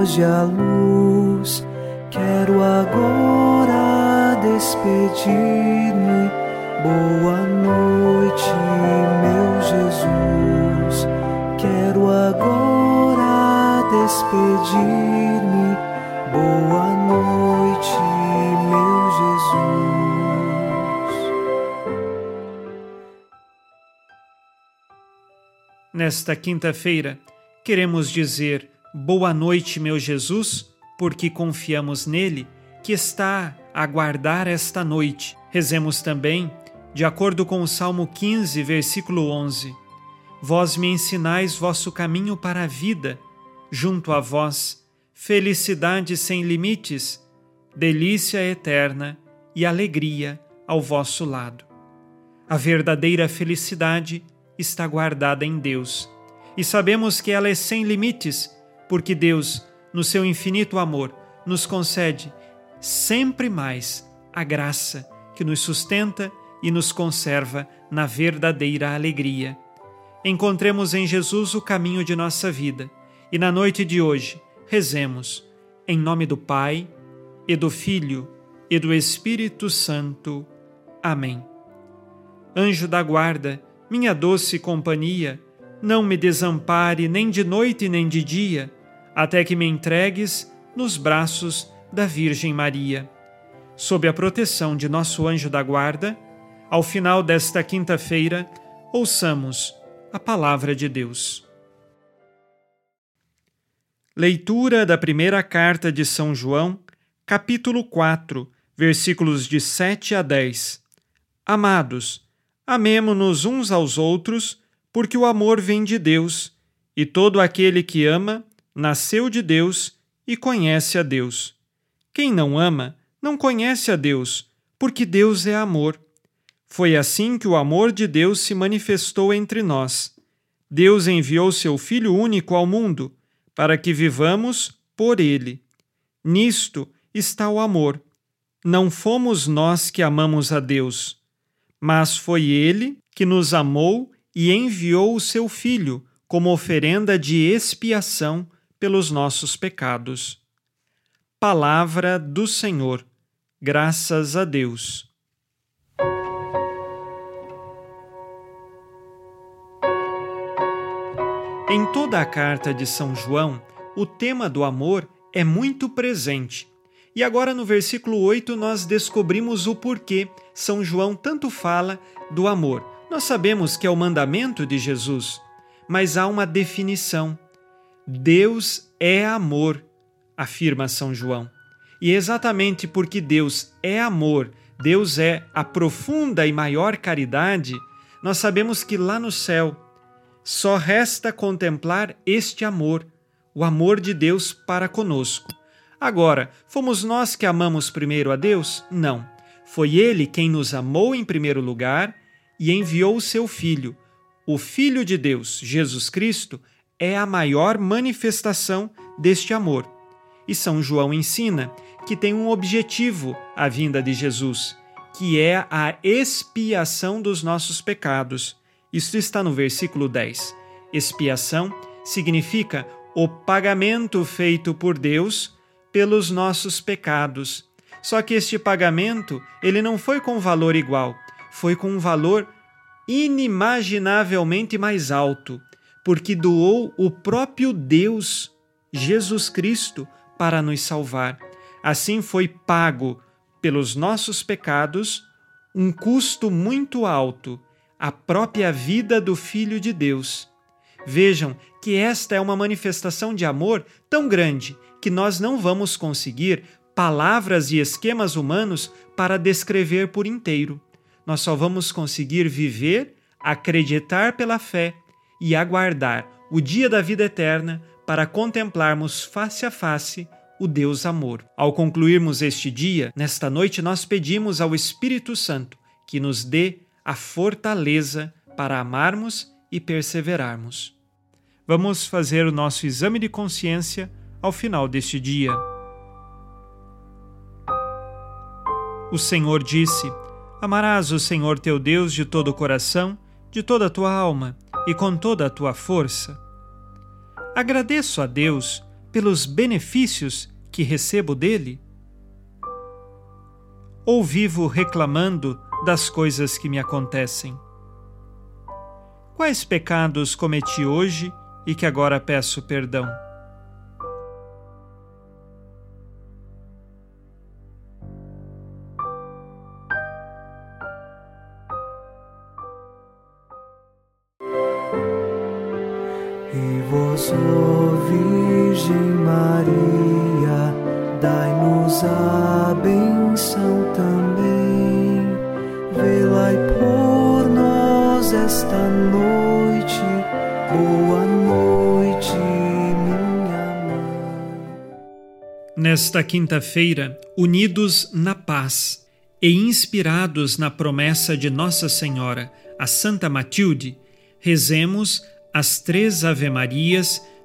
Foge a luz. Quero agora despedir-me. Boa noite, meu Jesus. Quero agora despedir-me. Boa noite, meu Jesus. Nesta quinta-feira, queremos dizer boa noite, meu Jesus porque confiamos nele, que está a guardar esta noite. Rezemos também, de acordo com o Salmo 15, versículo 11: Vós me ensinais vosso caminho para a vida, junto a vós, felicidade sem limites, delícia eterna e alegria ao vosso lado. A verdadeira felicidade está guardada em Deus, e sabemos que ela é sem limites, porque Deus no seu infinito amor, nos concede sempre mais a graça que nos sustenta e nos conserva na verdadeira alegria. Encontremos em Jesus o caminho de nossa vida e na noite de hoje rezemos em nome do Pai e do Filho e do Espírito Santo. Amém. Anjo da guarda, minha doce companhia, não me desampare nem de noite nem de dia até que me entregues nos braços da Virgem Maria. Sob a proteção de nosso anjo da guarda, ao final desta quinta-feira, ouçamos a palavra de Deus. Leitura da primeira carta de São João, capítulo 4, versículos de 7 a 10. Amados, amemo-nos uns aos outros, porque o amor vem de Deus, e todo aquele que ama nasceu de Deus e conhece a Deus. Quem não ama, não conhece a Deus, porque Deus é amor. Foi assim que o amor de Deus se manifestou entre nós. Deus enviou seu Filho único ao mundo, para que vivamos por ele. Nisto está o amor. Não fomos nós que amamos a Deus, mas foi ele que nos amou e enviou o seu Filho como oferenda de expiação pelos nossos pecados. Palavra do Senhor. Graças a Deus. Em toda a carta de São João, o tema do amor é muito presente. E agora no versículo 8 nós descobrimos o porquê São João tanto fala do amor. Nós sabemos que é o mandamento de Jesus, mas há uma definição. Deus é amor, afirma São João. E exatamente porque Deus é amor, Deus é a profunda e maior caridade, nós sabemos que lá no céu só resta contemplar este amor, o amor de Deus para conosco. Agora, fomos nós que amamos primeiro a Deus? Não. Foi Ele quem nos amou em primeiro lugar e enviou o seu Filho, o Filho de Deus, Jesus Cristo, é a maior manifestação deste amor. E São João ensina que tem um objetivo a vinda de Jesus, que é a expiação dos nossos pecados. Isso está no versículo 10. Expiação significa o pagamento feito por Deus pelos nossos pecados. Só que este pagamento, ele não foi com valor igual, foi com um valor inimaginavelmente mais alto porque doou o próprio Deus, Jesus Cristo, para nos salvar. Assim foi pago pelos nossos pecados um custo muito alto, a própria vida do Filho de Deus. Vejam que esta é uma manifestação de amor tão grande que nós não vamos conseguir palavras e esquemas humanos para descrever por inteiro. Nós só vamos conseguir viver, acreditar pela fé e aguardar o dia da vida eterna para contemplarmos face a face o Deus amor. Ao concluirmos este dia, nesta noite nós pedimos ao Espírito Santo que nos dê a fortaleza para amarmos e perseverarmos. Vamos fazer o nosso exame de consciência ao final deste dia. O Senhor disse: Amarás o Senhor teu Deus de todo o coração, de toda a tua alma e com toda a tua força. agradeço a Deus pelos benefícios que recebo dele? Ou vivo reclamando das coisas que me acontecem? Quais pecados cometi hoje e que agora peço perdão? Maria, dai-nos a benção também. Velai por nós esta noite. Boa noite, minha mãe. Nesta quinta-feira, unidos na paz e inspirados na promessa de Nossa Senhora, a Santa Matilde, rezemos as três Ave-Marias,